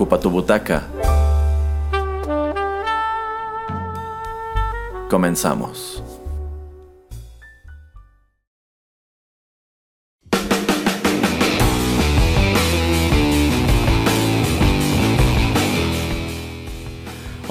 Ocupa tu butaca. Comenzamos.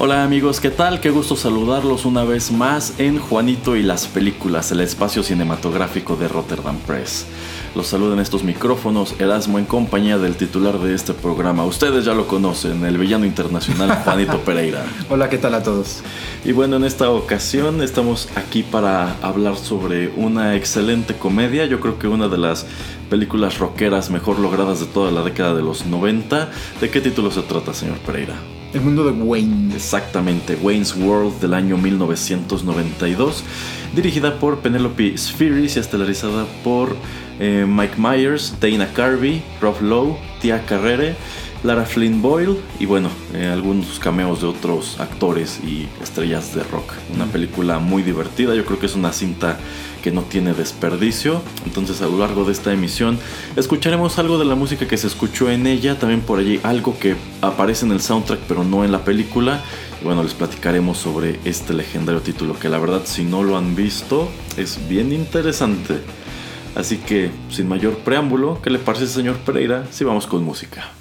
Hola amigos, ¿qué tal? Qué gusto saludarlos una vez más en Juanito y las Películas, el espacio cinematográfico de Rotterdam Press. Los saludan estos micrófonos Erasmo en compañía del titular de este programa. Ustedes ya lo conocen, el villano internacional Juanito Pereira. Hola, ¿qué tal a todos? Y bueno, en esta ocasión estamos aquí para hablar sobre una excelente comedia. Yo creo que una de las películas rockeras mejor logradas de toda la década de los 90. ¿De qué título se trata, señor Pereira? El mundo de Wayne. Exactamente, Wayne's World del año 1992, dirigida por Penelope Spheris y estelarizada por eh, Mike Myers, Dana Carvey, Rob Lowe, Tia Carrere, Lara Flynn Boyle y bueno, eh, algunos cameos de otros actores y estrellas de rock. Una película muy divertida, yo creo que es una cinta que no tiene desperdicio. Entonces a lo largo de esta emisión escucharemos algo de la música que se escuchó en ella, también por allí algo que aparece en el soundtrack pero no en la película. Y bueno, les platicaremos sobre este legendario título que la verdad si no lo han visto es bien interesante. Así que sin mayor preámbulo, ¿qué le parece señor Pereira si vamos con música?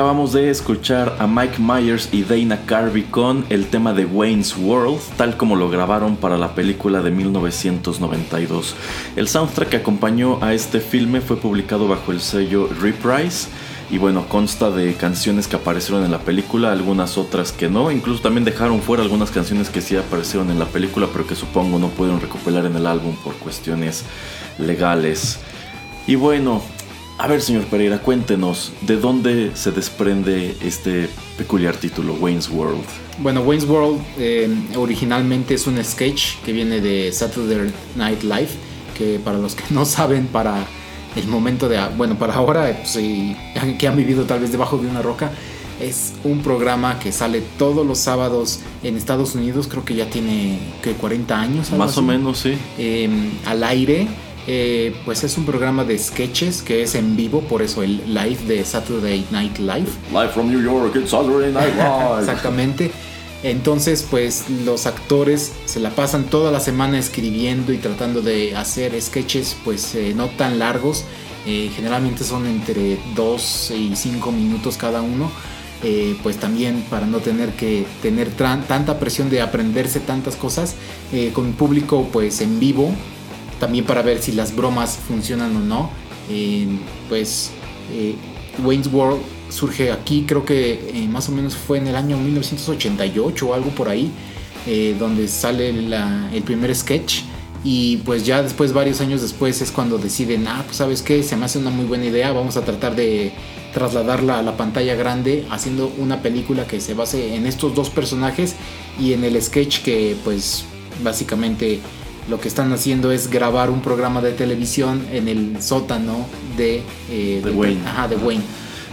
Acabamos de escuchar a Mike Myers y Dana Carvey con el tema de Wayne's World, tal como lo grabaron para la película de 1992. El soundtrack que acompañó a este filme fue publicado bajo el sello Reprise y bueno, consta de canciones que aparecieron en la película, algunas otras que no, incluso también dejaron fuera algunas canciones que sí aparecieron en la película, pero que supongo no pudieron recuperar en el álbum por cuestiones legales. Y bueno, a ver, señor Pereira, cuéntenos de dónde se desprende este peculiar título, Wayne's World. Bueno, Wayne's World eh, originalmente es un sketch que viene de Saturday Night Live, que para los que no saben, para el momento de, bueno, para ahora, pues, que han vivido tal vez debajo de una roca, es un programa que sale todos los sábados en Estados Unidos, creo que ya tiene que 40 años. Más o menos, sí. Em, al aire eh, pues es un programa de sketches que es en vivo, por eso el live de Saturday Night Live. Live from New York, it's Saturday Night Live. Exactamente. Entonces, pues los actores se la pasan toda la semana escribiendo y tratando de hacer sketches, pues eh, no tan largos. Eh, generalmente son entre 2 y 5 minutos cada uno. pues también para no tener que tener tanta presión de aprenderse tantas cosas con público pues en vivo también para ver si las bromas funcionan o no. pues eh, Wayne's World surge aquí, creo que eh, más o menos fue en el año 1988 o algo por ahí, eh, donde sale el primer sketch. Y pues ya después, varios años después, es cuando deciden, ah, pues sabes qué, se me hace una muy buena idea, vamos a tratar de trasladarla a la pantalla grande, haciendo una película que se base en estos dos personajes y en el sketch que pues básicamente lo que están haciendo es grabar un programa de televisión en el sótano de, eh, Wayne. Ajá, de Wayne.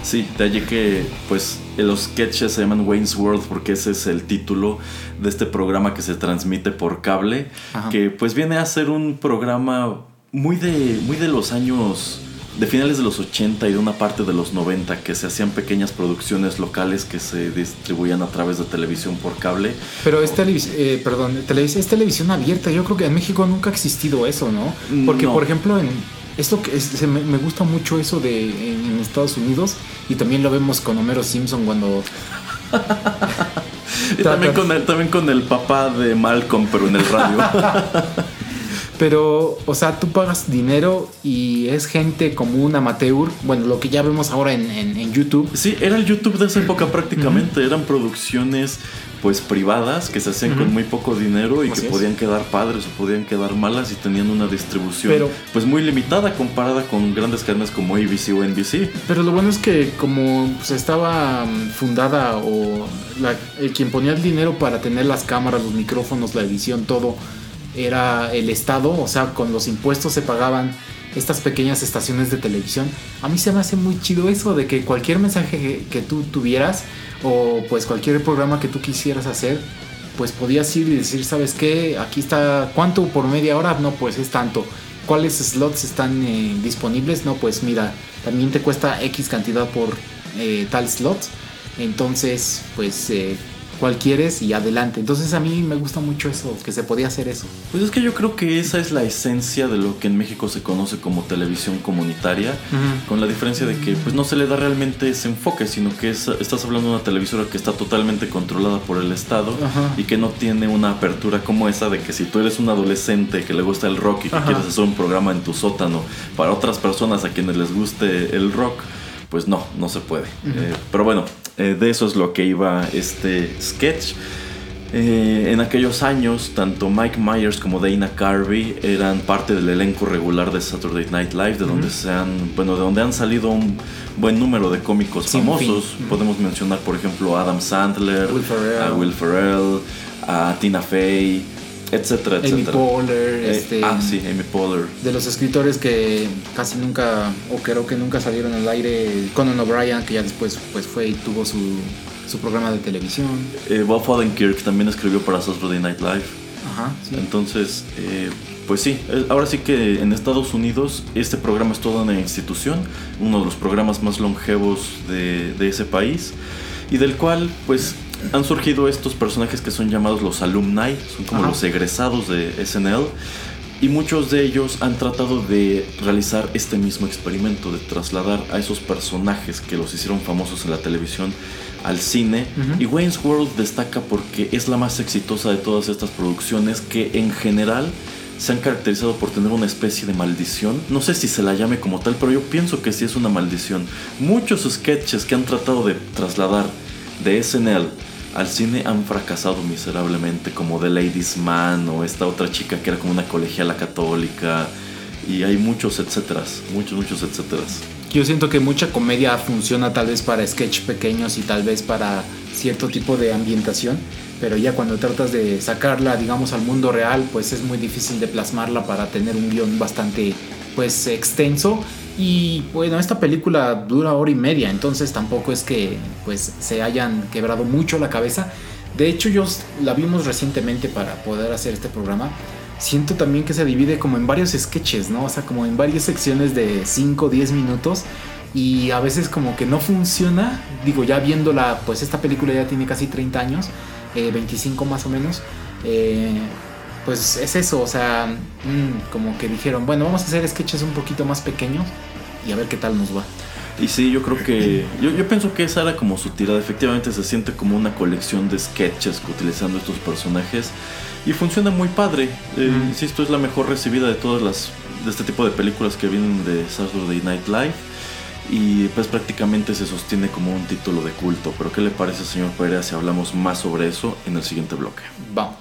Sí, de allí que pues los sketches se llaman Wayne's World porque ese es el título de este programa que se transmite por cable, que pues viene a ser un programa muy de, muy de los años de finales de los 80 y de una parte de los 90 que se hacían pequeñas producciones locales que se distribuían a través de televisión por cable. Pero es, eh, perdón, es televisión abierta. Yo creo que en México nunca ha existido eso, ¿no? Porque, por ejemplo, en esto que me, gusta mucho eso de en, Estados Unidos y también lo vemos con Homero Simpson cuando y también con, el, también con el papá de Malcolm, pero en el radio. Pero, o sea, tú pagas dinero y es gente como un amateur. Bueno, lo que ya vemos ahora en, YouTube. Sí, era el YouTube de esa época prácticamente. Eran producciones pues privadas que se hacían con muy poco dinero y que podían quedar padres o podían quedar malas y tenían una distribución pues muy limitada comparada con grandes cadenas como ABC o NBC. Pero lo bueno es que como se estaba mm, fundada o quien ponía el dinero para tener las cámaras, los micrófonos, la edición, todo era el Estado, o sea, con los impuestos se pagaban estas pequeñas estaciones de televisión. A mí se me hace muy chido eso de que cualquier mensaje que, tú tuvieras o pues cualquier programa que tú quisieras hacer, pues podías ir y decir, ¿sabes qué? Aquí está, ¿cuánto por media hora? No, pues es tanto. ¿Cuáles slots están eh, disponibles? No, pues mira, también te cuesta X cantidad por eh, tal slot. Entonces, pues eh, cual quieres y adelante. Entonces a mí me gusta mucho eso, que se podía hacer eso. Pues es que yo creo que esa es la esencia de lo que en México se conoce como televisión comunitaria, con la diferencia de que pues no se le da realmente ese enfoque, sino que estás hablando de una televisora que está totalmente controlada por el Estado y que no tiene una apertura como esa de que si tú eres un adolescente que le gusta el rock y que quieres hacer un programa en tu sótano para otras personas a quienes les guste el rock, pues no, no se puede. Eh, pero bueno, eh, de eso es lo que iba este sketch. Eh, en aquellos años, tanto Mike Myers como Dana Carvey eran parte del elenco regular de Saturday Night Live, de donde se han, bueno, de donde han salido un buen número de cómicos famosos. Podemos mencionar, por ejemplo, a Adam Sandler, a Will Ferrell, a Tina Fey, etcétera, etcétera. Amy Poehler, eh, este, ah, sí, Amy Poehler. De los escritores que casi nunca, o creo que nunca salieron al aire, Conan O'Brien, que ya después pues fue y tuvo su, su programa de televisión. Eh, Bob Odenkirk también escribió para Saturday Night Live. Ajá, sí. Entonces, eh, pues sí, ahora sí que en Estados Unidos este programa es toda una institución, uno de los programas más longevos de, de ese país y del cual pues han surgido estos personajes que son llamados los alumni, son como los egresados de SNL, Y muchos de ellos han tratado de realizar este mismo experimento, de trasladar a esos personajes que los hicieron famosos en la televisión al cine. Y Wayne's World destaca porque es la más exitosa de todas estas producciones que en general se han caracterizado por tener una especie de maldición. No sé si se la llame como tal, pero yo pienso que sí es una maldición. Muchos sketches que han tratado de trasladar de SNL al cine han fracasado miserablemente, como The Ladies Man o esta otra chica que era como una colegiala católica. Y hay muchos etcéteras, muchos, muchos etcéteras. Yo siento que mucha comedia funciona tal vez para sketch pequeños y tal vez para cierto tipo de ambientación, pero ya cuando tratas de sacarla, digamos, al mundo real, pues es muy difícil de plasmarla para tener un guion bastante, pues, extenso y bueno, esta película dura hora y media, entonces tampoco es que pues se hayan quebrado mucho la cabeza. De hecho, yo la vimos recientemente para poder hacer este programa. Siento también que se divide como en varios sketches, ¿no? O sea, como en varias secciones de 5 o 10 minutos. Y a veces como que no funciona. Digo, ya viéndola, pues esta película ya tiene casi 30 años, 25 eh, más o menos. Eh, pues es eso, o sea, mm, como que dijeron, bueno, vamos a hacer sketches un poquito más pequeños y a ver qué tal nos va. Y sí, yo creo que. Yo, yo pienso que esa era como su tirada. Efectivamente, se siente como una colección de sketches utilizando estos personajes. Y funciona muy padre. Eh, Insisto, es la mejor recibida de todas las. de este tipo de películas que vienen de Saturday Night Live. Y pues prácticamente se sostiene como un título de culto. Pero ¿qué le parece, señor Pereira, si hablamos más sobre eso en el siguiente bloque? Vamos.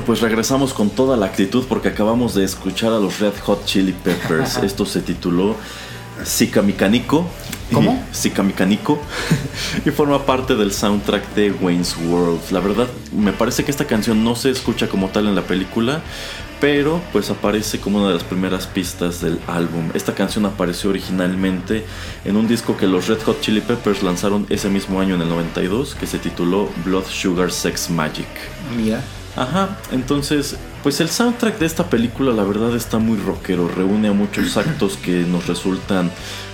Bueno, pues regresamos con toda la actitud porque acabamos de escuchar a los Red Hot Chili Peppers. Esto se tituló Sika Mecánico. ¿Cómo? Sika Mecánico. y forma parte del soundtrack de Wayne's World. La verdad, me parece que esta canción no se escucha como tal en la película, pero pues aparece como una de las primeras pistas del álbum. Esta canción apareció originalmente en un disco que los Red Hot Chili Peppers lanzaron ese mismo año en el 92, que se tituló Blood Sugar Sex Magic. Mira. Ajá, entonces, pues el soundtrack de esta película la verdad está muy rockero, reúne a muchos actos que nos resultan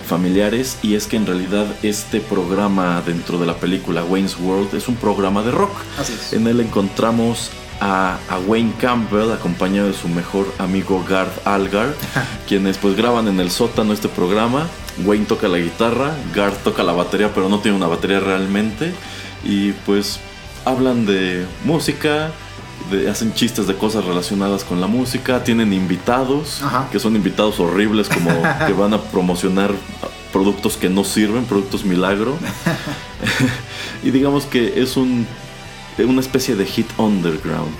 familiares y es que en realidad este programa dentro de la película Wayne's World es un programa de rock. Así es. En él encontramos a, a Wayne Campbell acompañado de su mejor amigo Garth Algar, quienes pues graban en el sótano este programa. Wayne toca la guitarra, Garth toca la batería pero no tiene una batería realmente y pues hablan de música, de- hacen chistes de cosas relacionadas con la música, tienen invitados, Ajá. que son invitados horribles como que van a promocionar productos que no sirven, productos milagro. y digamos que es un, una especie de hit underground.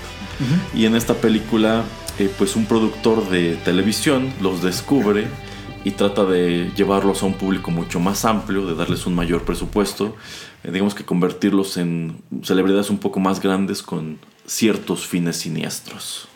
Y en esta película, eh, pues un productor de televisión los descubre y trata de llevarlos a un público mucho más amplio, de darles un mayor presupuesto, eh, digamos que convertirlos en celebridades un poco más grandes con ciertos fines siniestros.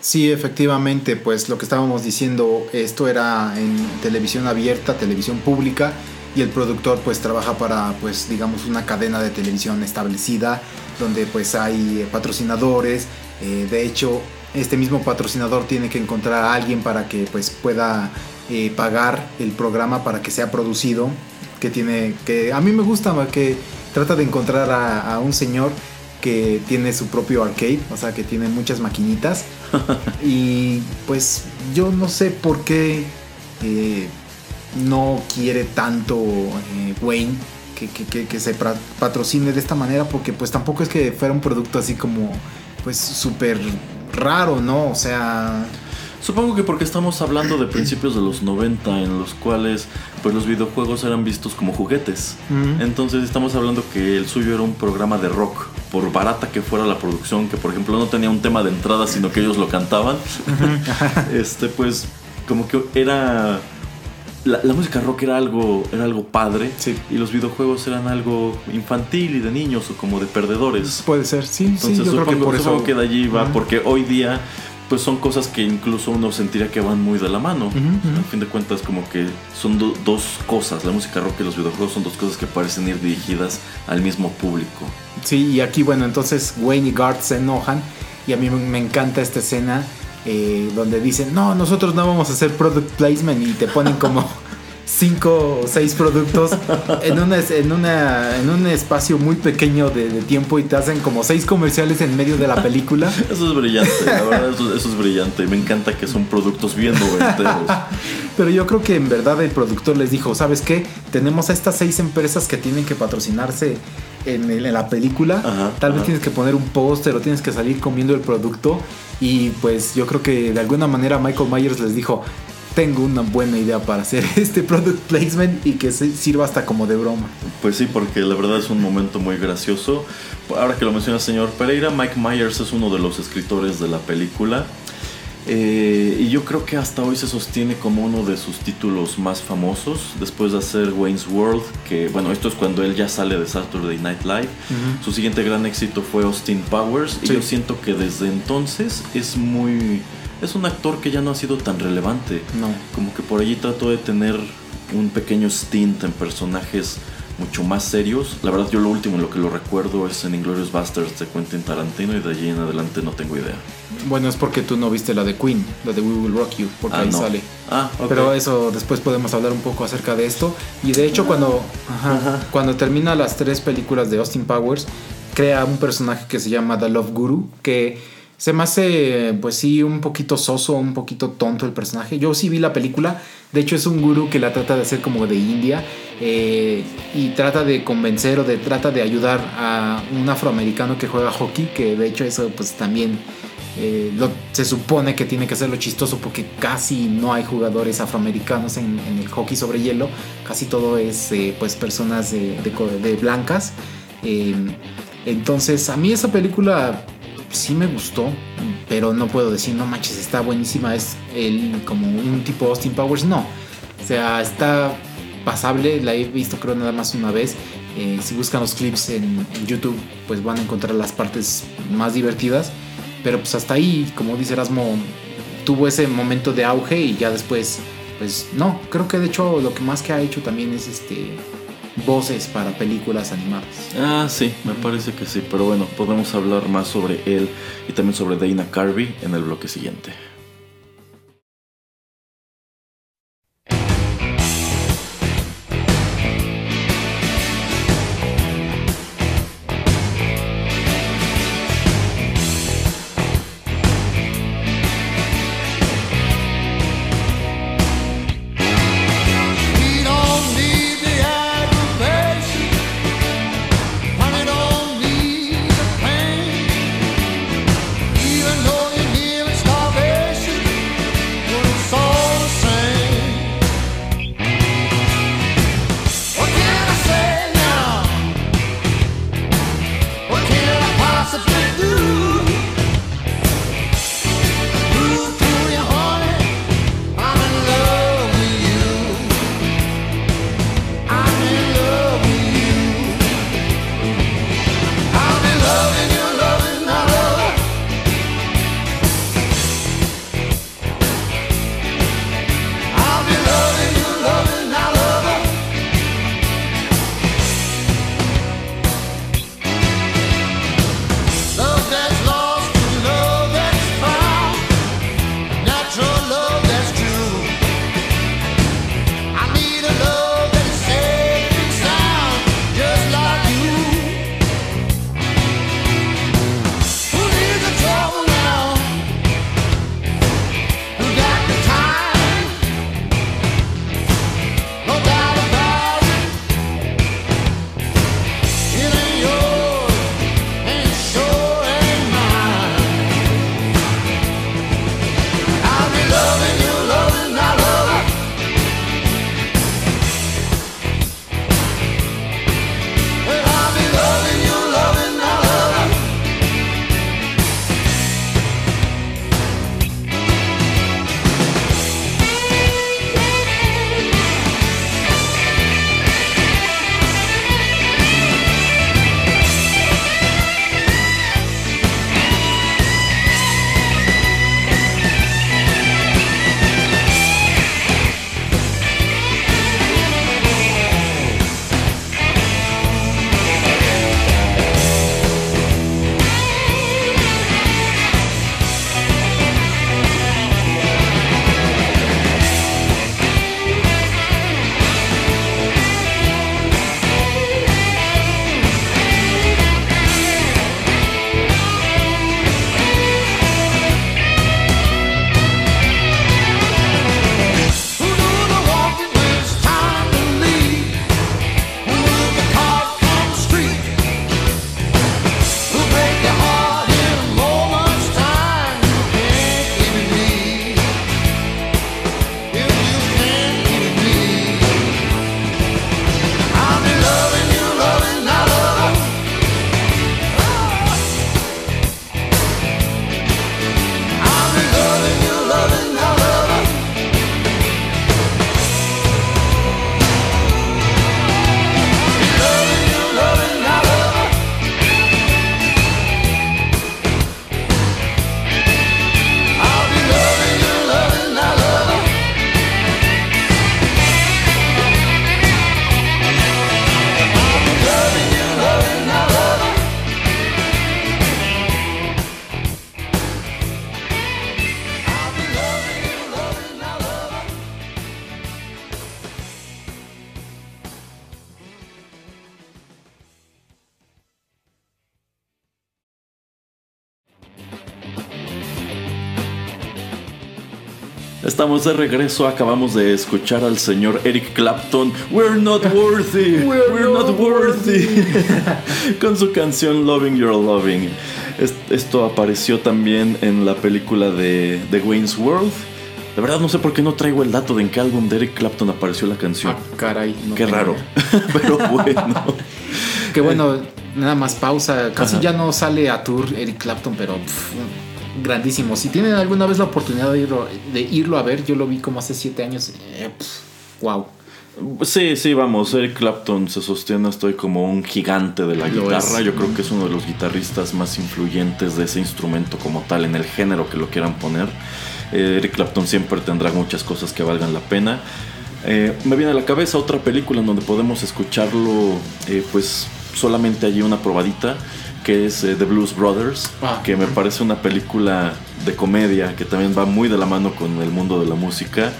Sí, efectivamente, pues lo que estábamos diciendo, esto era en televisión abierta, televisión pública, y el productor pues trabaja para pues digamos una cadena de televisión establecida, donde pues hay patrocinadores, eh, de hecho este mismo patrocinador tiene que encontrar a alguien para que pues pueda eh, pagar el programa para que sea producido, que tiene, que a mí me gusta que trata de encontrar a, a un señor que tiene su propio arcade, o sea que tiene muchas maquinitas. y pues yo no sé por qué eh, no quiere tanto eh, Wayne que, que- que- que se patrocine de esta manera, porque pues tampoco es que fuera un producto así como pues súper raro, ¿no? O sea... Supongo que porque estamos hablando de principios de los 90 en los cuales pues los videojuegos eran vistos como juguetes. Entonces estamos hablando que el suyo era un programa de rock, por barata que fuera la producción, que por ejemplo no tenía un tema de entrada, sino que ellos lo cantaban. este pues como que era la, la música rock era algo era algo padre Sí. y los videojuegos eran algo infantil y de niños o como de perdedores. Puede ser, sí, Entonces sí, yo supongo, creo que por eso... que de allí va, porque hoy día pues son cosas que incluso uno sentiría que van muy de la mano. Al fin de cuentas como que son do- dos cosas, la música rock y los videojuegos son dos cosas que parecen ir dirigidas al mismo público. Sí, y aquí, bueno, entonces Wayne y Garth se enojan y a mí me- me encanta esta escena eh, donde dicen, no, nosotros no vamos a hacer product placement y te ponen como cinco o seis productos en, una, en, una, en un espacio muy pequeño de, de tiempo y te hacen como seis comerciales en medio de la película. Eso es brillante, la verdad eso, eso es brillante. Me encanta que son productos bien noventeros. Pero yo creo que en verdad el productor les dijo, ¿sabes qué? Tenemos a estas seis empresas que tienen que patrocinarse en, la película. Ajá, Tal vez ajá. tienes que poner un póster o tienes que salir comiendo el producto. Y pues yo creo que de alguna manera Michael Myers les dijo, tengo una buena idea para hacer este product placement y que se- sirva hasta como de broma. Pues sí, porque la verdad es un momento muy gracioso. Ahora que lo menciona el señor Pereira, Mike Myers es uno de los escritores de la película. Eh, y yo creo que hasta hoy se sostiene como uno de sus títulos más famosos, después de hacer Wayne's World, que bueno, esto es cuando él ya sale de Saturday Night Live. Su siguiente gran éxito fue Austin Powers, y yo siento que desde entonces es muy... Es un actor que ya no ha sido tan relevante. No. Como que por allí trató de tener un pequeño stint en personajes mucho más serios. La verdad, yo lo último en lo que lo recuerdo es en Inglorious Bastards de Quentin Tarantino y de allí en adelante no tengo idea. Bueno, es porque tú no viste la de Queen, la de We Will Rock You, porque Ah, ahí no. sale. Ah, ok. Pero eso después podemos hablar un poco acerca de esto. Y de hecho cuando, ajá, Ajá. cuando termina las tres películas de Austin Powers, crea un personaje que se llama The Love Guru, que se me hace pues sí un poquito soso, un poquito tonto el personaje. Yo sí vi la película, de hecho es un gurú que la trata de hacer como de India eh, y trata de convencer o de trata de ayudar a un afroamericano que juega hockey, que de hecho eso pues también eh, lo- se supone que tiene que ser lo chistoso porque casi no hay jugadores afroamericanos en, el hockey sobre hielo, casi todo es eh, pues personas de, de de blancas. Entonces a mí esa película sí me gustó, pero no puedo decir, no manches, está buenísima, es el, como un tipo Austin Powers, no. O sea, está pasable, la he visto creo nada más una vez. Eh, si buscan los clips en, YouTube, pues van a encontrar las partes más divertidas. Pero pues hasta ahí, como dice Erasmo, tuvo ese momento de auge y ya después, pues no, creo que de hecho lo que más que ha hecho también es este voces para películas animadas. Ah, sí, me parece que sí, pero bueno, podemos hablar más sobre él y también sobre Dana Carvey en el bloque siguiente. Estamos de regreso, acabamos de escuchar al señor Eric Clapton, We're Not Worthy, We're, Not, Worthy, con su canción Loving Your Loving. Esto apareció también en la película de, The Wayne's World. De verdad no sé por qué no traigo el dato de en qué álbum de Eric Clapton apareció la canción. Ah, caray. qué raro, pero bueno. Qué bueno nada más pausa. Casi ya no sale a tour Eric Clapton, pero grandísimo. Si tienen alguna vez la oportunidad de irlo, de irlo a ver, yo lo vi como hace siete años. wow. Eh, sí, sí, vamos. Eric Clapton se sostiene, estoy como un gigante de la guitarra. Yo creo que es uno de los guitarristas más influyentes de ese instrumento como tal, en el género que lo quieran poner. Eh, Eric Clapton siempre tendrá muchas cosas que valgan la pena. Eh, me viene a la cabeza otra película en donde podemos escucharlo, pues solamente allí una probadita que es eh, The Blues Brothers, ah. que me parece una película de comedia que también va muy de la mano con el mundo de la música,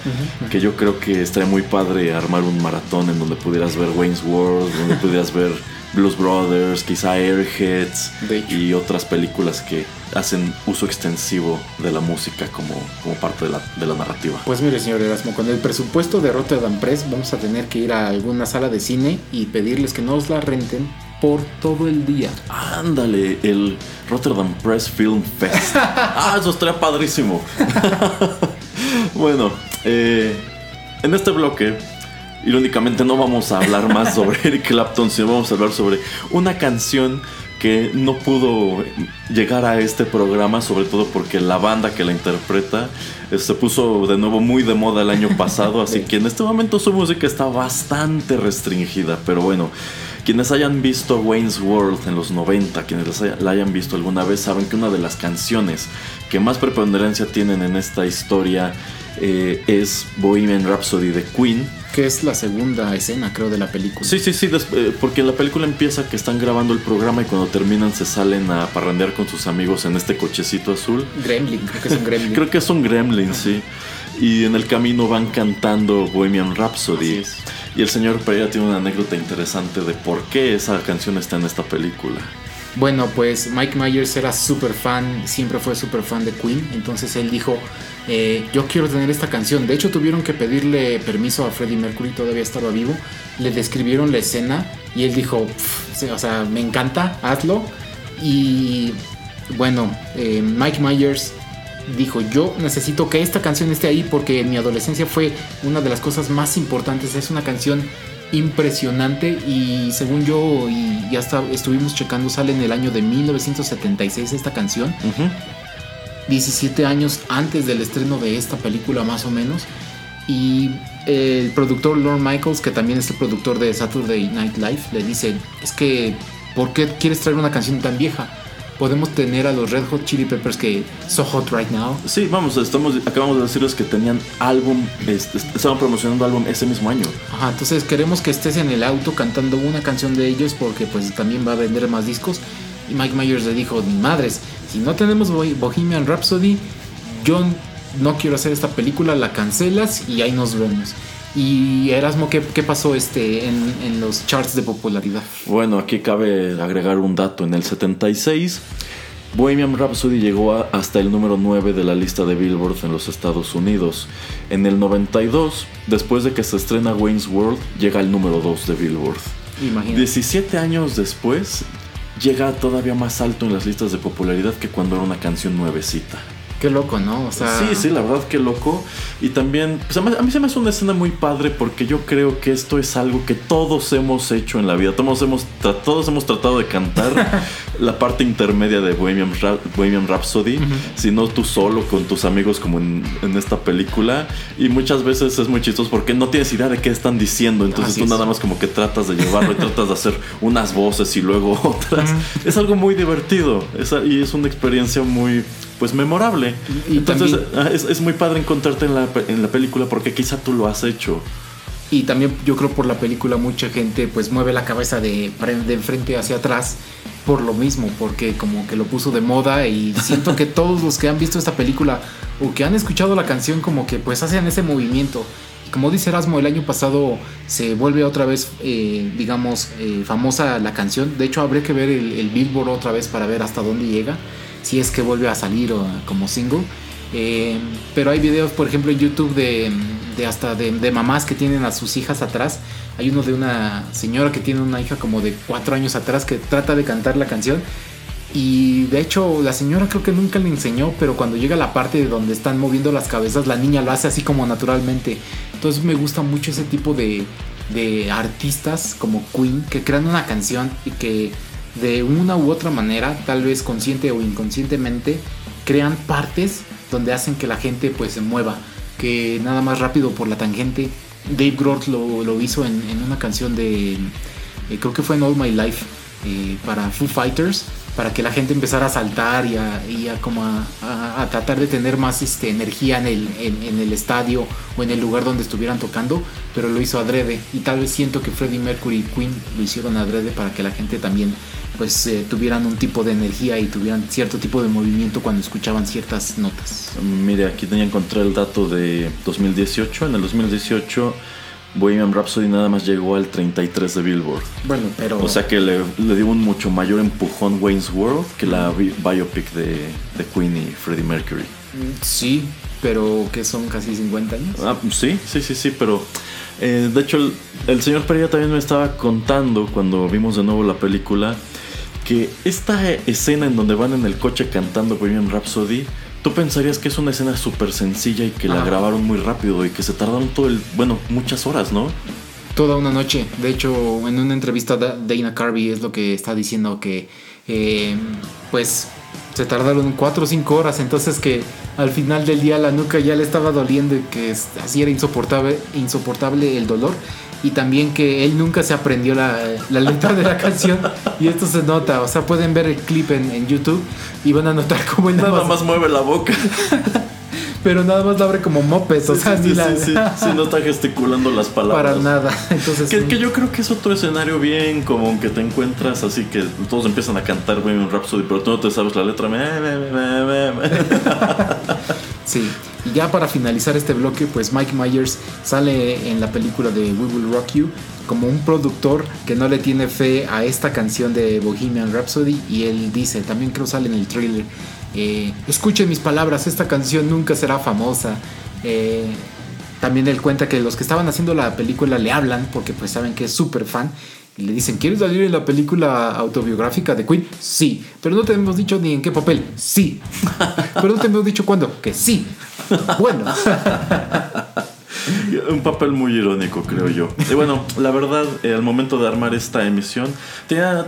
que yo creo que estaría muy padre armar un maratón en donde pudieras ver Wayne's World, donde pudieras ver Blues Brothers, quizá Airheads y otras películas que hacen uso extensivo de la música como, como parte de la, de la, narrativa. Pues mire, señor Erasmo, con el presupuesto de Rotterdam Press vamos a tener que ir a alguna sala de cine y pedirles que nos la renten por todo el día. Ándale, el Rotterdam Press Film Fest. ah, eso estaría padrísimo. bueno, eh, en este bloque, irónicamente no vamos a hablar más sobre Eric Clapton, sino vamos a hablar sobre una canción que no pudo llegar a este programa, sobre todo porque la banda que la interpreta eh, se puso de nuevo muy de moda el año pasado, así que en este momento su música está bastante restringida, pero bueno, quienes hayan visto Wayne's World en los 90, quienes la hayan visto alguna vez, saben que una de las canciones que más preponderancia tienen en esta historia eh, es Bohemian Rhapsody de Queen. Que es la segunda escena, creo, de la película. Sí, sí, sí, eh, porque la película empieza que están grabando el programa y cuando terminan se salen a parrandear con sus amigos en este cochecito azul. Gremlin, creo que es un gremlin. creo que es un gremlin, sí. Y en el camino van cantando Bohemian Rhapsody. Y el señor Pereira tiene una anécdota interesante de por qué esa canción está en esta película. Bueno, pues Mike Myers era súper fan, siempre fue súper fan de Queen, entonces él dijo, eh, yo quiero tener esta canción. De hecho tuvieron que pedirle permiso a Freddie Mercury, todavía estaba vivo, le describieron la escena y él dijo, o sea, me encanta, hazlo. Y bueno, eh, Mike Myers dijo, yo necesito que esta canción esté ahí porque en mi adolescencia fue una de las cosas más importantes. Es una canción impresionante y según yo y ya está, estuvimos checando, sale en el año de 1976 esta canción. 17 años antes del estreno de esta película más o menos. Y el productor Lorne Michaels, que también es el productor de Saturday Night Live, le dice, es que, ¿por qué quieres traer una canción tan vieja? Podemos tener a los Red Hot Chili Peppers que So Hot Right Now. Sí, vamos, estamos, acabamos de decirles que tenían álbum, este, estaban promocionando álbum ese mismo año. Ajá, entonces queremos que estés en el auto cantando una canción de ellos porque pues también va a vender más discos. Y Mike Myers le dijo, madres, si no tenemos Bohemian Rhapsody, yo no quiero hacer esta película, la cancelas y ahí nos vemos. Y Erasmo, ¿qué, qué pasó este, en, en, los charts de popularidad? Bueno, aquí cabe agregar un dato. En el 76, Bohemian Rhapsody llegó hasta el número 9 de la lista de Billboard en los Estados Unidos. En el 92, después de que se estrena Wayne's World, llega al número 2 de Billboard. Imagínate. 17 años después, llega todavía más alto en las listas de popularidad que cuando era una canción nuevecita. Qué loco, ¿no? O sea... Sí, sí, la verdad, qué loco. Y también, pues a mí se me hace una escena muy padre porque yo creo que esto es algo que todos hemos hecho en la vida. Todos hemos, todos hemos tratado de cantar la parte intermedia de Bohemian, Bohemian Rhapsody, si no tú solo, con tus amigos, como en, esta película. Y muchas veces es muy chistoso porque no tienes idea de qué están diciendo. Entonces tú nada más como que tratas de llevarlo y tratas de hacer unas voces y luego otras. Es algo muy divertido y es una experiencia muy pues memorable. Y Entonces ah, es, muy padre encontrarte en la, en la película porque quizá tú lo has hecho. Y también yo creo por la película mucha gente pues mueve la cabeza de, de enfrente hacia atrás por lo mismo, porque como que lo puso de moda y siento que todos los que han visto esta película o que han escuchado la canción como que pues hacen ese movimiento. Como dice Erasmo, el año pasado se vuelve otra vez, eh, digamos, eh, famosa la canción. De hecho, habría que ver el, el Billboard otra vez para ver hasta dónde llega si es que vuelve a salir como single. Eh, pero hay videos, por ejemplo, en YouTube de, hasta de, mamás que tienen a sus hijas atrás. Hay uno de una señora que tiene una hija como de cuatro años atrás que trata de cantar la canción. Y de hecho, la señora creo que nunca le enseñó, pero cuando llega la parte de donde están moviendo las cabezas, la niña lo hace así como naturalmente. Entonces me gusta mucho ese tipo de, de artistas como Queen que crean una canción y que de una u otra manera, tal vez consciente o inconscientemente, crean partes donde hacen que la gente pues se mueva, que nada más rápido por la tangente. Dave Grohl lo, hizo en, una canción de, eh, creo que fue en All My Life, eh, para Foo Fighters, para que la gente empezara a saltar y a, como a, tratar de tener más este, energía en el, en, el estadio o en el lugar donde estuvieran tocando, pero lo hizo adrede. Y tal vez siento que Freddie Mercury y Queen lo hicieron adrede para que la gente también pues eh, tuvieran un tipo de energía y tuvieran cierto tipo de movimiento cuando escuchaban ciertas notas. Mire, aquí tenía encontré el dato de 2018. En el 2018 Bohemian Rhapsody nada más llegó al 33 de Billboard. Bueno, pero. O sea que le, dio un mucho mayor empujón Wayne's World que la biopic de, de Queen y Freddie Mercury. Mm, sí, pero que son casi 50 años. Ah, sí, sí, sí, sí, pero. Eh, de hecho, el, señor Pereira también me estaba contando cuando vimos de nuevo la película que esta escena en donde van en el coche cantando Bohemian Rhapsody Tú pensarías que es una escena súper sencilla y que la grabaron muy rápido y que se tardaron todo el, bueno, muchas horas, ¿no? Toda una noche. De hecho, en una entrevista Dana Carvey es lo que está diciendo que, eh, pues, se tardaron cuatro o cinco horas. Entonces que al final del día la nuca ya le estaba doliendo y que así era insoportable, insoportable el dolor y también que él nunca se aprendió la, letra de la canción y esto se nota, o sea, pueden ver el clip en, YouTube y van a notar cómo él nada, más, mueve la boca. Pero nada más la abre como mopes, o sea, sí, sí, sí, no está gesticulando las palabras. Para nada. Entonces, que, que, yo creo que es otro escenario bien como que te encuentras así que todos empiezan a cantar un Rhapsody, pero tú no te sabes la letra. sí. Y ya para finalizar este bloque, pues Mike Myers sale en la película de We Will Rock You como un productor que no le tiene fe a esta canción de Bohemian Rhapsody y él dice, también creo sale en el trailer, eh, escuchen mis palabras, esta canción nunca será famosa. Eh, también él cuenta que los que estaban haciendo la película le hablan porque pues saben que es súper fan y le dicen, ¿quieres salir en la película autobiográfica de Queen? Sí, pero no te hemos dicho ni en qué papel. Sí, pero no te hemos dicho cuándo. Que sí. Bueno. Un papel muy irónico, creo yo. Y bueno, la verdad, eh, al momento de armar esta emisión, tenía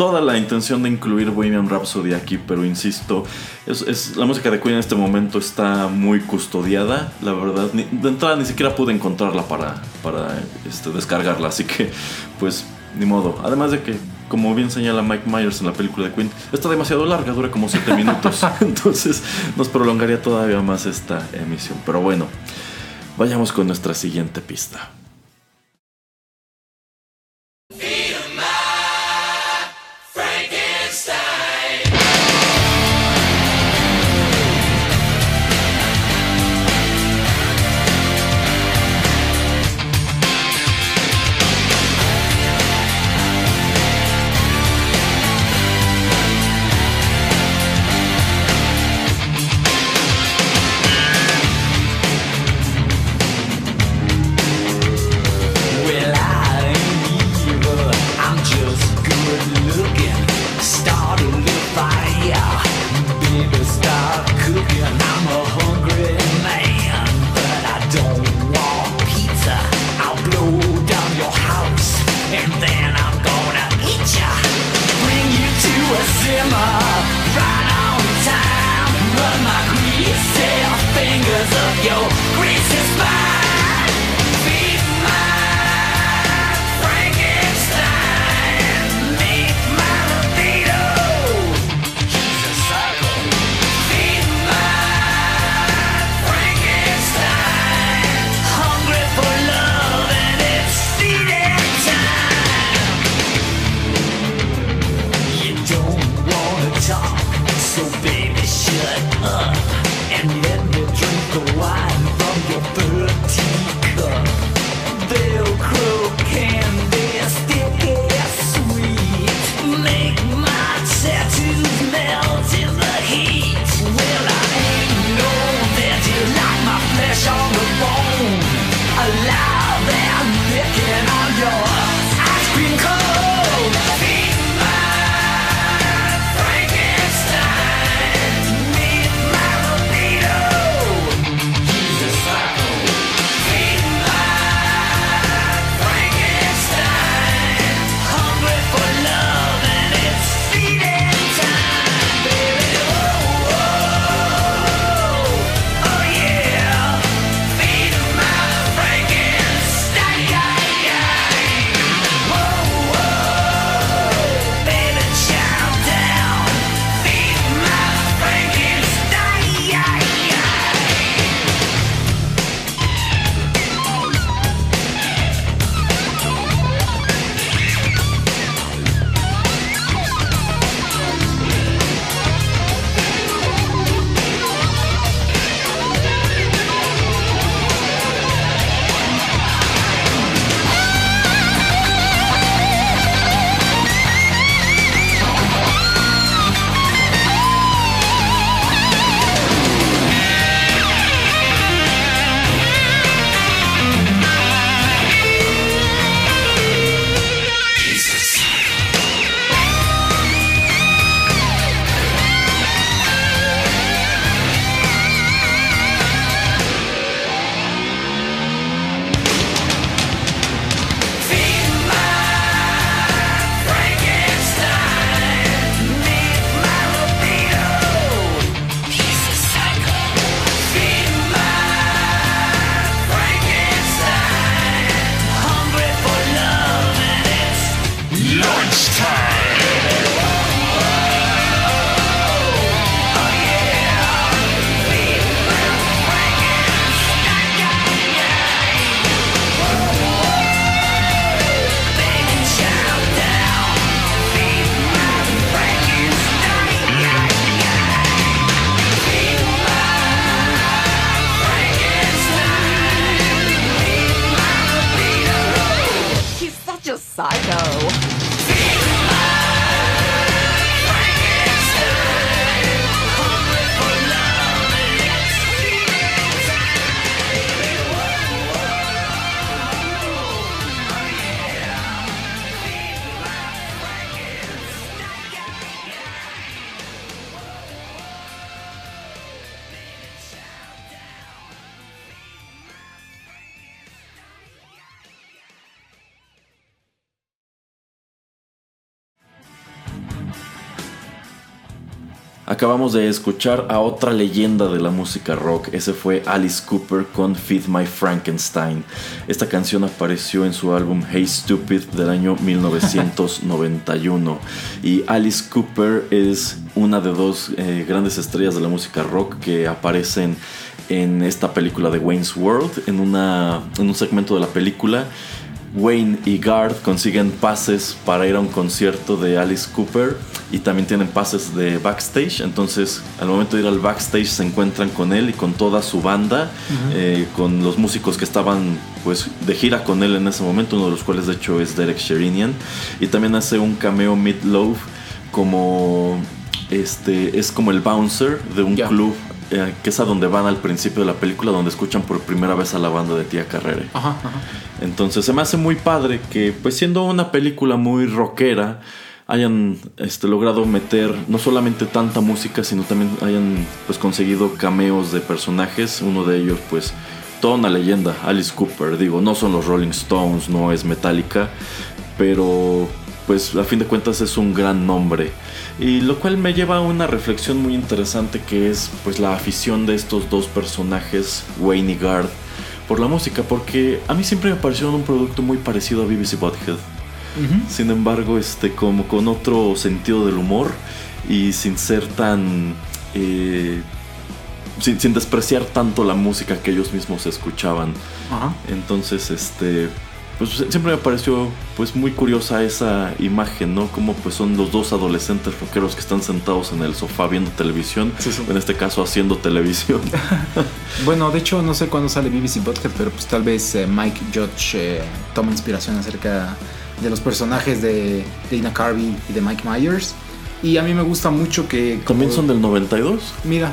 toda la intención de incluir Bohemian Rhapsody aquí, pero insisto, es, la música de Queen en este momento está muy custodiada, la verdad. de entrada ni siquiera pude encontrarla para, para este, descargarla, así que pues ni modo. Además de que como bien señala Mike Myers en la película de Queen, está demasiado larga, dura como 7 minutos. Entonces nos prolongaría todavía más esta emisión. Pero bueno, vayamos con nuestra siguiente pista. Acabamos de escuchar a otra leyenda de la música rock, ese fue Alice Cooper con Feed My Frankenstein. Esta canción apareció en su álbum Hey Stupid del año 1991 y Alice Cooper es una de dos eh, grandes estrellas de la música rock que aparecen en esta película de Wayne's World, en, una, en un segmento de la película. Wayne y Garth consiguen pases para ir a un concierto de Alice Cooper y también tienen pases de backstage. Entonces, al momento de ir al backstage, se encuentran con él y con toda su banda, eh, con los músicos que estaban pues de gira con él en ese momento, uno de los cuales de hecho es Derek Sherinian. Y también hace un cameo Meat Loaf como este es como el bouncer de un club eh, que es a donde van al principio de la película, donde escuchan por primera vez a la banda de Tía Carrere. Entonces se me hace muy padre que, pues siendo una película muy rockera, hayan este, logrado meter no solamente tanta música, sino también hayan pues conseguido cameos de personajes. Uno de ellos, pues, toda una leyenda, Alice Cooper. Digo, no son los Rolling Stones, no es Metallica, pero pues a fin de cuentas es un gran nombre. Y lo cual me lleva a una reflexión muy interesante que es pues la afición de estos dos personajes, Wayne y Garth, por la música, porque a mí siempre me pareció un producto muy parecido a BBC Butthead. Sin embargo, este, como con otro sentido del humor y sin ser tan... Eh, sin, sin, despreciar tanto la música que ellos mismos escuchaban. Entonces, este pues siempre me pareció pues muy curiosa esa imagen, ¿no? Como pues son los dos adolescentes rockeros que están sentados en el sofá viendo televisión, en este caso haciendo televisión. bueno, de hecho no sé cuándo sale BBC Podcast, pero pues tal vez eh, Mike Judge eh, toma inspiración acerca de los personajes de Dana Carvey y de Mike Myers. Y a mí me gusta mucho que... ¿También son del 92? Mira,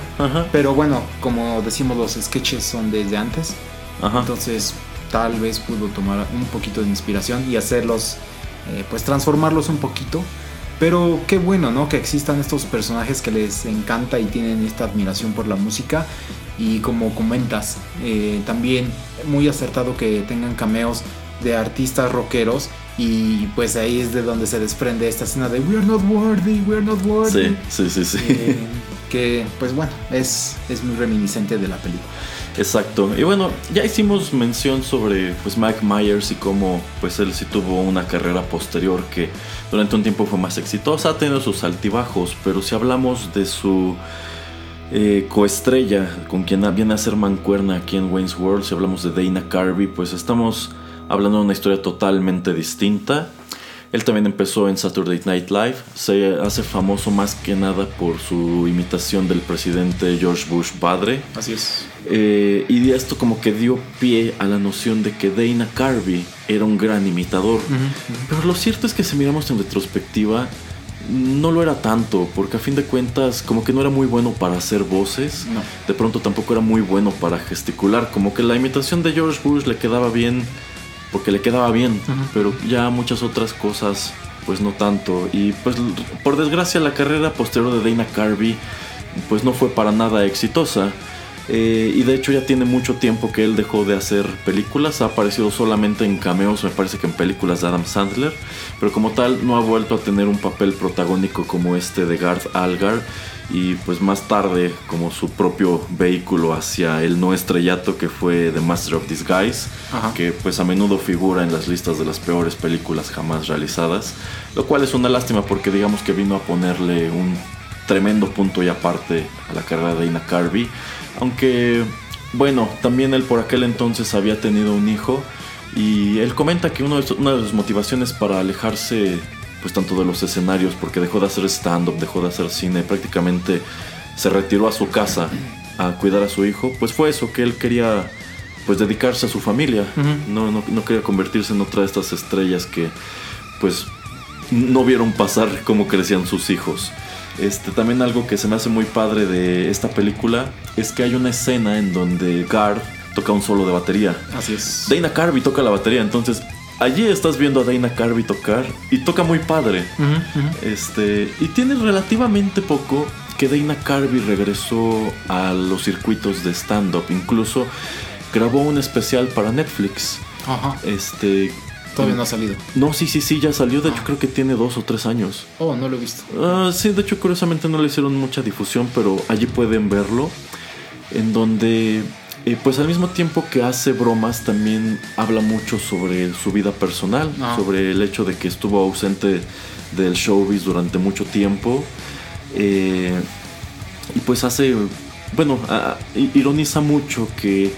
pero bueno, como decimos los sketches son desde antes. Ajá. Entonces tal vez pudo tomar un poquito de inspiración y hacerlos, eh, pues transformarlos un poquito. Pero qué bueno, ¿no? Que existan estos personajes que les encanta y tienen esta admiración por la música. Y como comentas, eh, también muy acertado que tengan cameos de artistas rockeros. Y pues ahí es de donde se desprende esta escena de We're not worthy, we're not worthy. Sí, sí, sí, sí. Eh, que pues bueno, es, es muy reminiscente de la película. Exacto. Y bueno, ya hicimos mención sobre pues Mike Myers y cómo pues él sí tuvo una carrera posterior que durante un tiempo fue más exitosa, ha tenido sus altibajos, pero si hablamos de su eh, coestrella con quien viene a ser mancuerna aquí en Wayne's World, si hablamos de Dana Carvey, pues estamos hablando de una historia totalmente distinta. Él también empezó en Saturday Night Live. Se hace famoso más que nada por su imitación del presidente George Bush padre. Así es. Eh, y esto como que dio pie a la noción de que Dana Carvey era un gran imitador. Pero lo cierto es que si miramos en retrospectiva, no lo era tanto, porque a fin de cuentas como que no era muy bueno para hacer voces. De pronto tampoco era muy bueno para gesticular. Como que la imitación de George Bush le quedaba bien porque le quedaba bien, pero ya muchas otras cosas pues no tanto. Y pues por desgracia la carrera posterior de Dana Carvey pues no fue para nada exitosa. Eh, y de hecho ya tiene mucho tiempo que él dejó de hacer películas, ha aparecido solamente en cameos, me parece que en películas de Adam Sandler, pero como tal no ha vuelto a tener un papel protagónico como este de Garth Algar y pues más tarde como su propio vehículo hacia el no estrellato que fue The Master of Disguise, que pues a menudo figura en las listas de las peores películas jamás realizadas, lo cual es una lástima porque digamos que vino a ponerle un tremendo punto y aparte a la carrera de Ina Carvey, aunque bueno, también él por aquel entonces había tenido un hijo y él comenta que una de sus motivaciones para alejarse pues tanto de los escenarios, porque dejó de hacer stand-up, dejó de hacer cine, prácticamente se retiró a su casa a cuidar a su hijo, pues fue eso, que él quería pues dedicarse a su familia, no, no, no, quería convertirse en otra de estas estrellas que pues no vieron pasar cómo crecían sus hijos. Este, también algo que se me hace muy padre de esta película es que hay una escena en donde Garth toca un solo de batería. Así es. Dana Carvey toca la batería, entonces allí estás viendo a Dana Carvey tocar y toca muy padre. Este, y tiene relativamente poco que Dana Carvey regresó a los circuitos de stand-up. Incluso grabó un especial para Netflix. Este, Todavía no ha salido. No, sí, sí, sí, ya salió. De hecho, creo que tiene dos o tres años. Oh, no lo he visto. Ah, sí, de hecho, curiosamente no le hicieron mucha difusión, pero allí pueden verlo. En donde, eh, pues al mismo tiempo que hace bromas, también habla mucho sobre su vida personal, Ah. sobre el hecho de que estuvo ausente del showbiz durante mucho tiempo. Eh, y pues hace, bueno, ironiza mucho que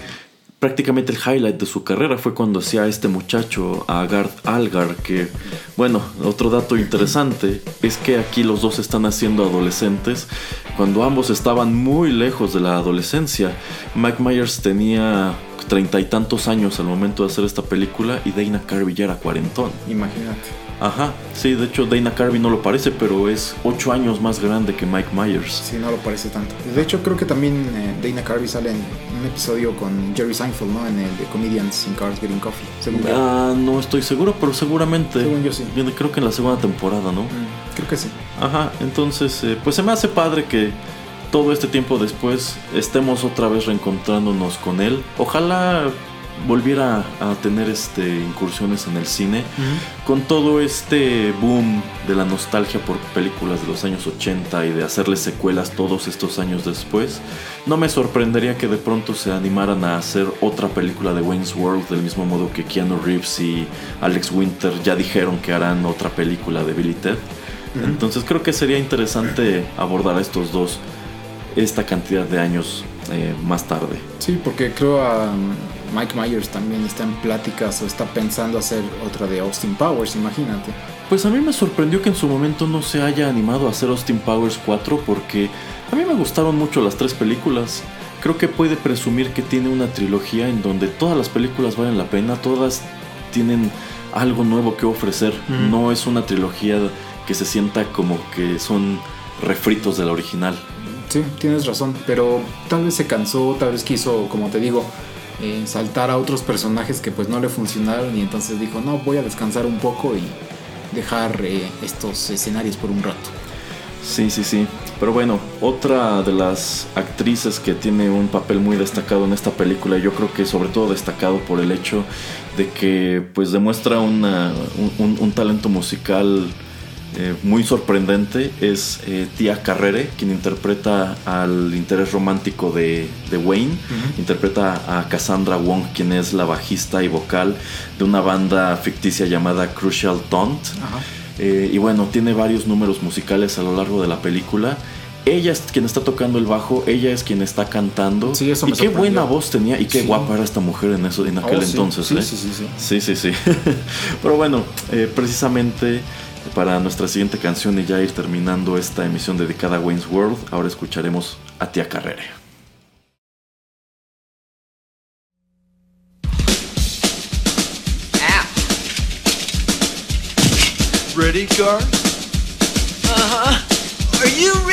prácticamente el highlight de su carrera fue cuando hacía a este muchacho, a Garth Algar, que, bueno, otro dato interesante es que aquí los dos están haciendo adolescentes, cuando ambos estaban muy lejos de la adolescencia. Mike Myers tenía treinta y tantos años al momento de hacer esta película y Dana Carvey era cuarentón. Imagínate. Ajá, sí, de hecho Dana Carvey no lo parece, pero es ocho años más grande que Mike Myers. Sí, no lo parece tanto. De hecho, creo que también eh, Dana Carvey sale en un episodio con Jerry Seinfeld, ¿no? En el de Comedians in Cars Getting Coffee. Según yo. Ah, no estoy seguro, pero seguramente. Según yo sí. Viene, Creo que en la segunda temporada, ¿no? Mm, creo que sí. Ajá, entonces, eh, pues se me hace padre que todo este tiempo después estemos otra vez reencontrándonos con él. Ojalá volviera a tener este incursiones en el cine con todo este boom de la nostalgia por películas de los años 80 y de hacerle secuelas todos estos años después, no me sorprendería que de pronto se animaran a hacer otra película de Wayne's World del mismo modo que Keanu Reeves y Alex Winter ya dijeron que harán otra película de Billy Ted. Entonces creo que sería interesante abordar a estos dos esta cantidad de años eh, más tarde. Sí, porque creo a um, Mike Myers también está en pláticas o está pensando hacer otra de Austin Powers, imagínate. Pues a mí me sorprendió que en su momento no se haya animado a hacer Austin Powers 4 porque a mí me gustaron mucho las tres películas. Creo que puede presumir que tiene una trilogía en donde todas las películas valen la pena, todas tienen algo nuevo que ofrecer. No es una trilogía que se sienta como que son refritos de la original. Sí, tienes razón, pero tal vez se cansó, tal vez quiso, como te digo, eh, saltar a otros personajes que pues no le funcionaron y entonces dijo, no, voy a descansar un poco y dejar eh, estos escenarios por un rato. Sí, sí, sí. Pero bueno, otra de las actrices que tiene un papel muy destacado en esta película, yo creo que sobre todo destacado por el hecho de que pues demuestra una- un, un- un talento musical eh, muy sorprendente, es eh, Tia Carrere, quien interpreta al interés romántico de, de Wayne. Interpreta a Cassandra Wong, quien es la bajista y vocal de una banda ficticia llamada Crucial Taunt. Eh, y bueno, tiene varios números musicales a lo largo de la película. Ella es quien está tocando el bajo, ella es quien está cantando. Sí, eso y qué buena voz tenía y qué Sí. guapa era esta mujer en, eso, en aquel Oh, sí, entonces. sí, ¿eh? sí, sí, sí. Sí, sí, sí. Pero bueno, precisamente para nuestra siguiente canción y ya ir terminando esta emisión dedicada a Wayne's World, ahora escucharemos a Tía Carrere. Ow. Ready, Gar? Uh-huh. Are you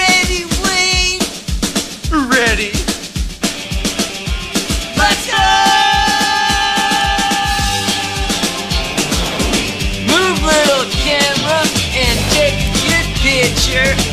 yeah.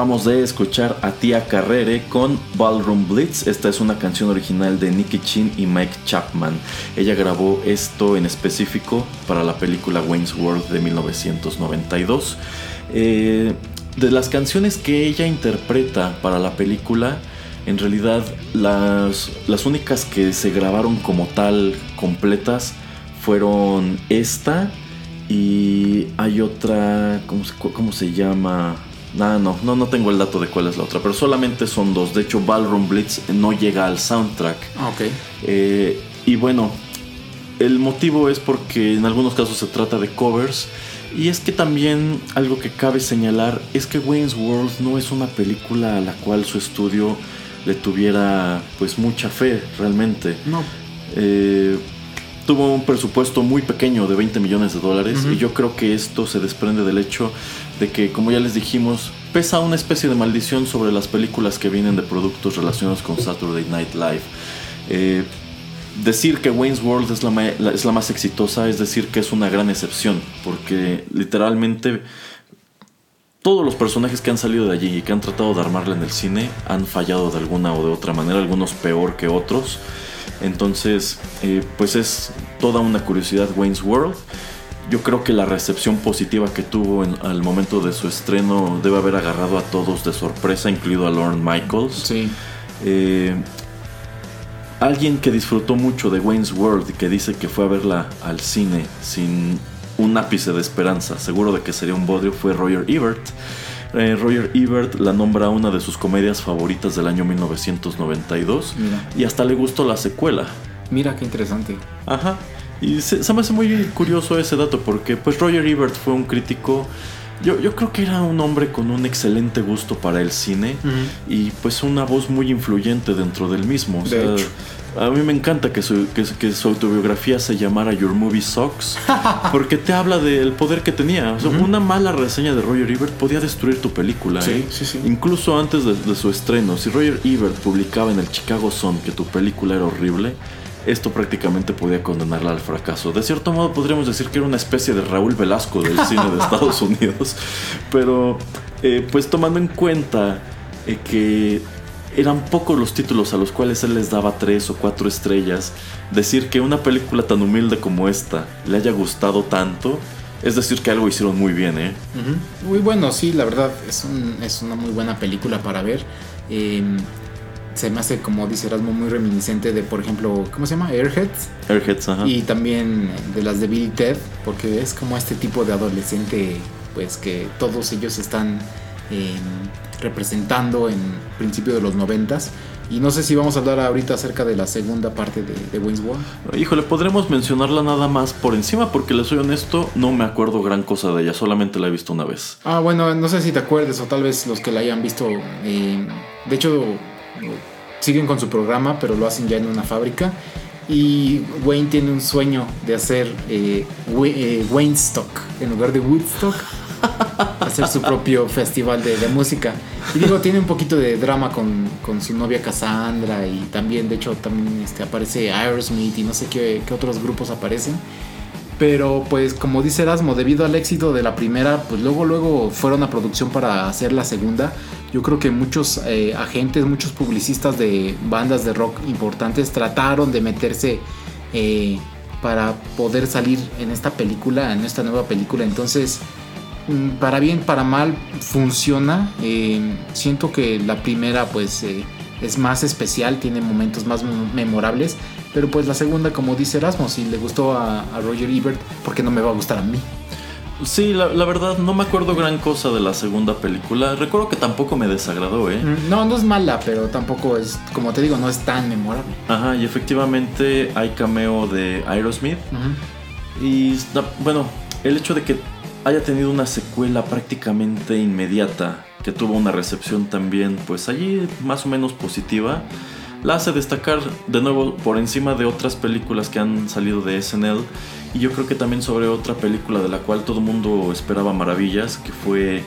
Acabamos de escuchar a Tia Carrere con Ballroom Blitz. Esta es una canción original de Nicky Chin y Mike Chapman. Ella grabó esto en específico para la película Wayne's World de 1992. Eh, de las canciones que ella interpreta para la película, en realidad las, las únicas que se grabaron como tal completas fueron esta y hay otra, ¿cómo cómo se llama? Ah, no, no, no tengo el dato de cuál es la otra, pero solamente son dos. De hecho, Ballroom Blitz no llega al soundtrack. Ah, ok. Eh, y bueno, el motivo es porque en algunos casos se trata de covers. Y es que también algo que cabe señalar es que Wayne's World no es una película a la cual su estudio le tuviera pues mucha fe realmente. No. Eh, tuvo un presupuesto muy pequeño de 20 millones de dólares y yo creo que esto se desprende del hecho de que, como ya les dijimos, pesa una especie de maldición sobre las películas que vienen de productos relacionados con Saturday Night Live. Eh, decir que Wayne's World es la, es la más exitosa es decir que es una gran excepción, porque literalmente todos los personajes que han salido de allí y que han tratado de armarla en el cine han fallado de alguna o de otra manera, algunos peor que otros. Entonces, eh, pues es toda una curiosidad Wayne's World. Yo creo que la recepción positiva que tuvo en- al momento de su estreno debe haber agarrado a todos de sorpresa, incluido a Lorne Michaels. Sí. Eh, alguien que disfrutó mucho de Wayne's World y que dice que fue a verla al cine sin un ápice de esperanza, seguro de que sería un bodrio, fue Roger Ebert. Eh, Roger Ebert la nombra una de sus comedias favoritas del año 1992 Mira. y hasta le gustó la secuela. Mira qué interesante. Ajá. Y se, se me hace muy curioso ese dato porque pues Roger Ebert fue un crítico, yo, yo creo que era un hombre con un excelente gusto para el cine y pues una voz muy influyente dentro del mismo. O De hecho. A mí me encanta que su, que, que su autobiografía se llamara Your Movie Sucks porque te habla del poder que tenía. O sea, Una mala reseña de Roger Ebert podía destruir tu película. Sí, ¿eh? sí, sí. Incluso antes de, de su estreno, si Roger Ebert publicaba en el Chicago Sun que tu película era horrible, esto prácticamente podía condenarla al fracaso. De cierto modo podríamos decir que era una especie de Raúl Velasco del cine de Estados Unidos. Pero eh, pues tomando en cuenta eh, que eran pocos los títulos a los cuales él les daba tres o cuatro estrellas, decir que una película tan humilde como esta le haya gustado tanto, es decir que algo hicieron muy bien, ¿eh? Muy bueno, sí, la verdad es, un- es una muy buena película para ver. Eh, se me hace, como dice Erasmo, muy reminiscente de, por ejemplo, ¿cómo se llama? Airheads. Airheads, ajá. Y también de las de Bill y Ted, porque es como este tipo de adolescente, pues que todos ellos están eh, representando en principio de los noventas. Y no sé si vamos a hablar ahorita acerca de la segunda parte de, de Wayne's World. Híjole, podremos mencionarla nada más por encima porque les soy honesto, no me acuerdo gran cosa de ella, solamente la he visto una vez. Ah, bueno, no sé si te acuerdes o tal vez los que la hayan visto. eh, de hecho, siguen con su programa, pero lo hacen ya en una fábrica. Y Wayne tiene un sueño de hacer eh, eh, Wayne Stock en lugar de Woodstock. hacer su propio festival de, de música. Y digo, tiene un poquito de drama con, con su novia Cassandra. Y también, de hecho, también este, aparece Aerosmith y no sé qué, qué otros grupos aparecen. Pero pues como dice Erasmo, debido al éxito de la primera, pues luego luego fueron a producción para hacer la segunda. Yo creo que muchos eh, agentes, muchos publicistas de bandas de rock importantes trataron de meterse eh, para poder salir en esta película, en esta nueva película. Entonces, mm, para bien, para mal, funciona. Eh, siento que la primera pues es más especial, tiene momentos más mem- memorables. Pero pues la segunda, como dice Erasmo, si le gustó a, a Roger Ebert, ¿por qué no me va a gustar a mí? Sí, la, la verdad no me acuerdo gran cosa de la segunda película. Recuerdo que tampoco me desagradó, ¿eh? Mm, No, no es mala, pero tampoco es, como te digo, no es tan memorable. Ajá, y efectivamente hay cameo de Aerosmith. Ujú. Y está- bueno, el hecho de que haya tenido una secuela prácticamente inmediata, que tuvo una recepción también, pues allí más o menos positiva, la hace destacar de nuevo por encima de otras películas que han salido de SNL. Y yo creo que también sobre otra película de la cual todo el mundo esperaba maravillas, que fue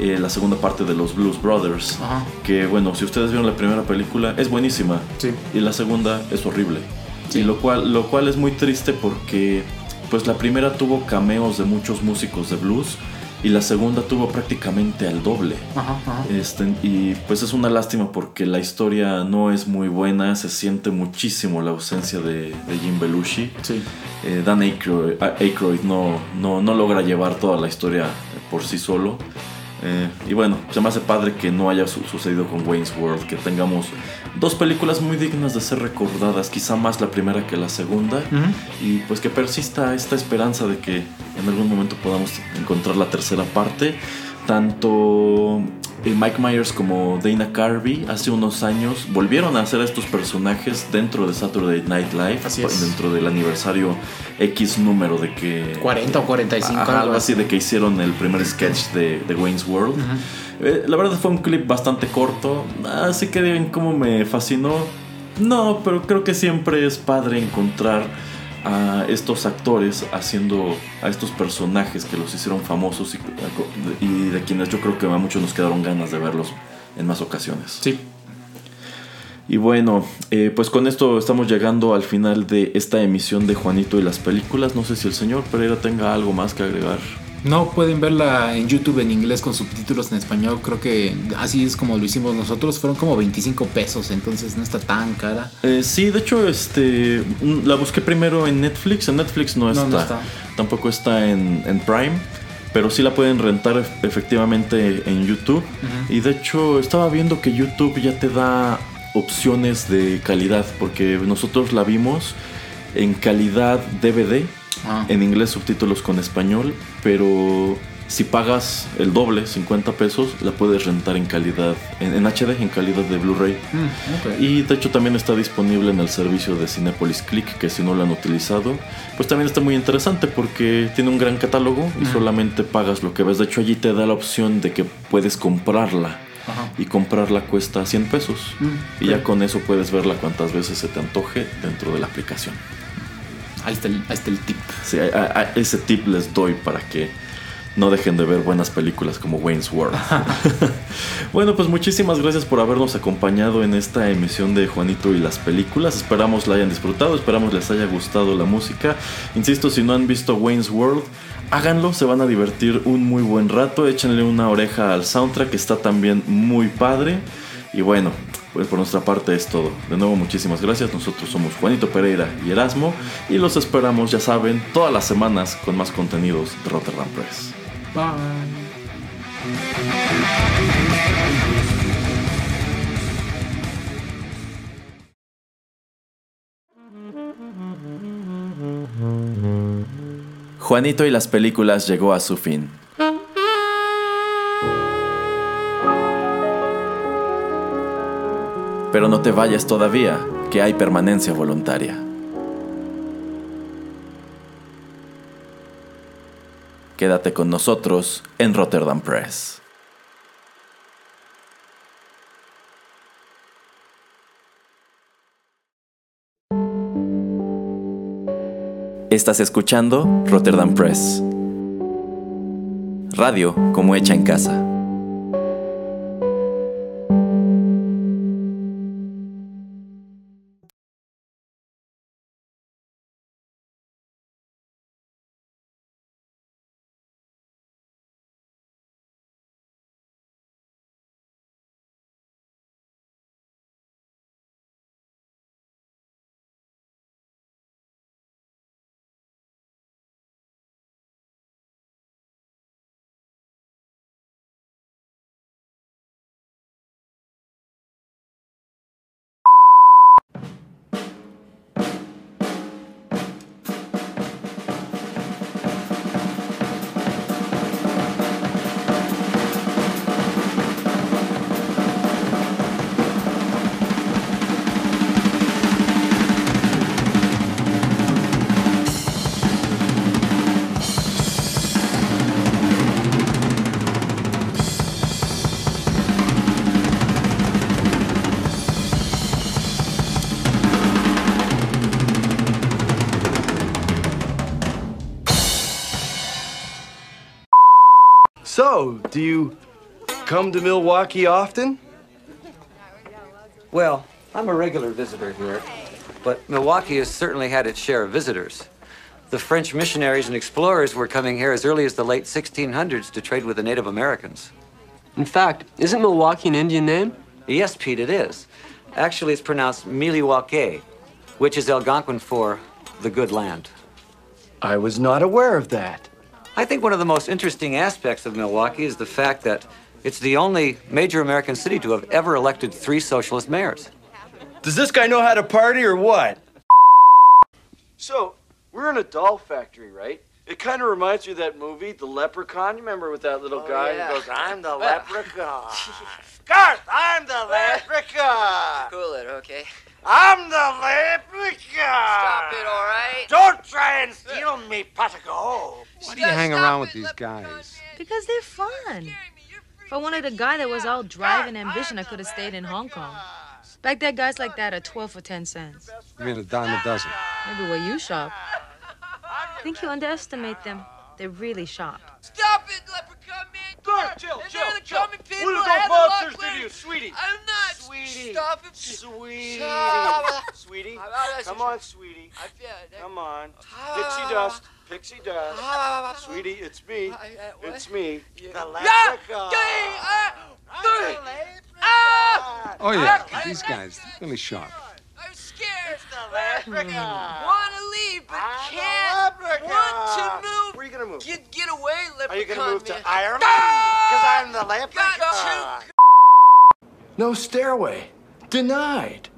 eh, la segunda parte de los Blues Brothers. Ajá. Que bueno, si ustedes vieron la primera película, es buenísima. Sí. Y la segunda es horrible. Sí. Y lo cual, lo cual es muy triste porque pues la primera tuvo cameos de muchos músicos de blues y la segunda tuvo prácticamente al doble. Ajá, ajá. Este, y pues es una lástima porque la historia no es muy buena, se siente muchísimo la ausencia de, de Jim Belushi. Sí. Eh, Dan Aykroyd, a- Aykroyd no, no, no logra llevar toda la historia por sí solo. Eh, y bueno, se me hace padre que no haya su- sucedido con Wayne's World, que tengamos dos películas muy dignas de ser recordadas, quizá más la primera que la segunda, y pues que persista esta esperanza de que en algún momento podamos encontrar la tercera parte. Tanto eh, Mike Myers como Dana Carvey hace unos años volvieron a hacer a estos personajes dentro de Saturday Night Live, Así es. dentro del aniversario X número de que... 40 o 45. Ajá, algo así de que hicieron el primer sketch de, de Wayne's World. Eh, la verdad fue un clip bastante corto, así que digan cómo me fascinó. No, pero creo que siempre es padre encontrar a estos actores haciendo a estos personajes que los hicieron famosos y, y de quienes yo creo que a muchos nos quedaron ganas de verlos en más ocasiones. Sí. Y bueno, eh, pues con esto estamos llegando al final de esta emisión de Juanito y las películas. No sé si el señor Pereira tenga algo más que agregar. No pueden verla en YouTube en inglés con subtítulos en español. Creo que así es como lo hicimos nosotros. Fueron como 25 pesos, entonces no está tan cara. Eh, sí, de hecho, este mm, la busqué primero en Netflix. En Netflix no está. no está. Tampoco está en, en Prime. Pero sí la pueden rentar ef- efectivamente en YouTube. Y de hecho, estaba viendo que YouTube ya te da opciones de calidad. Porque nosotros la vimos en calidad DVD. Ah. En inglés subtítulos con español. Pero si pagas el doble, 50 pesos, la puedes rentar en calidad, en, en HD, en calidad de Blu-ray. Mm. Y de hecho también está disponible en el servicio de Cinepolis Click, que si no lo han utilizado, pues también está muy interesante porque tiene un gran catálogo y solamente pagas lo que ves. De hecho allí te da la opción de que puedes comprarla. Ajá. Y comprarla cuesta 100 pesos. Mm, y ya con eso puedes verla cuantas veces se te antoje dentro de la aplicación. Ahí, está el, ahí está el tip. Sí, a- a- a ese tip les doy para que no dejen de ver buenas películas como Wayne's World. bueno, pues muchísimas gracias por habernos acompañado en esta emisión de Juanito y las películas. Esperamos la hayan disfrutado, esperamos les haya gustado la música. Insisto, si no han visto Wayne's World, háganlo, se van a divertir un muy buen rato. Échenle una oreja al soundtrack, que está también muy padre. Y bueno, pues por nuestra parte es todo. De nuevo, muchísimas gracias. Nosotros somos Juanito Pereira y Erasmo. Y los esperamos, ya saben, todas las semanas con más contenidos de Rotterdam Press. Bye. Juanito y las películas llegó a su fin. Pero no te vayas todavía, que hay permanencia voluntaria. Quédate con nosotros en Rotterdam Press. Estás escuchando Rotterdam Press. Radio como hecha en casa. So, do you come to Milwaukee often? Well, I'm a regular visitor here, but Milwaukee has certainly had its share of visitors. The French missionaries and explorers were coming here as early as the late 1600s to trade with the Native Americans. In fact, isn't Milwaukee an Indian name? Yes, Pete, it is. Actually, it's pronounced Miliwake, which is Algonquin for the good land. I was not aware of that. I think one of the most interesting aspects of Milwaukee is the fact that it's the only major American city to have ever elected three socialist mayors. Does this guy know how to party or what? So, we're in a doll factory, right? It kind of reminds me of that movie, The Leprechaun. You remember with that little guy yeah. who goes, I'm the leprechaun. Garth, I'm the leprechaun. Cool it, okay? I'm the leprechaun. Stop it, all right? Don't try and steal me, Patago. Why do you hang around with these guys? Because they're fun. If I wanted a guy that was all drive and ambition, I could have stayed in Hong Kong. Back there, guys like that are 12 for 10 cents. I mean, a dime a dozen. Maybe where you shop. I think you underestimate them. They're really sharp. Stop it, leprechaun man! Garth, chill, And chill, they're the chill. common people. What I have had those monsters to do, with- sweetie? I'm not. Sweetie. Stop it. Sweetie. Stop. Sweetie. Ah, Come on, sweetie. I feel it. Come on. Pixie dust. Pixie dust. Ah, Sweetie, it's me. I- I- It's me. The Yeah! leprechaun. Dang! Ah! I'm Dang! the. Ah! Oh, yeah, these guys, really sharp. I'm scared. The leprechaun. Want to leave, but I'm the can't. leprechaun. Want to move. Where are you gonna move? Get get away, leprechaun Are you gonna move to man. Ireland? Ah! Because I'm the leprechaun. Got No stairway. Denied.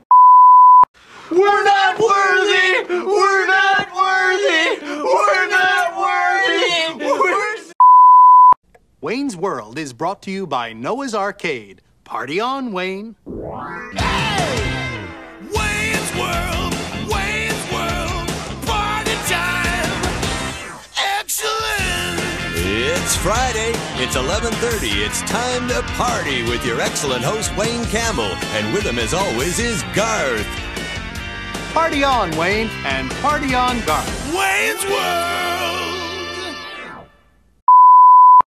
We're not worthy. We're not worthy. We're not worthy. We're Wayne's World is brought to you by Noah's Arcade. Party on, Wayne. It's Friday. It's 11:30. It's time to party with your excellent host Wayne Campbell, and with him as always is Garth. Party on, Wayne, and party on, Garth. Wayne's World.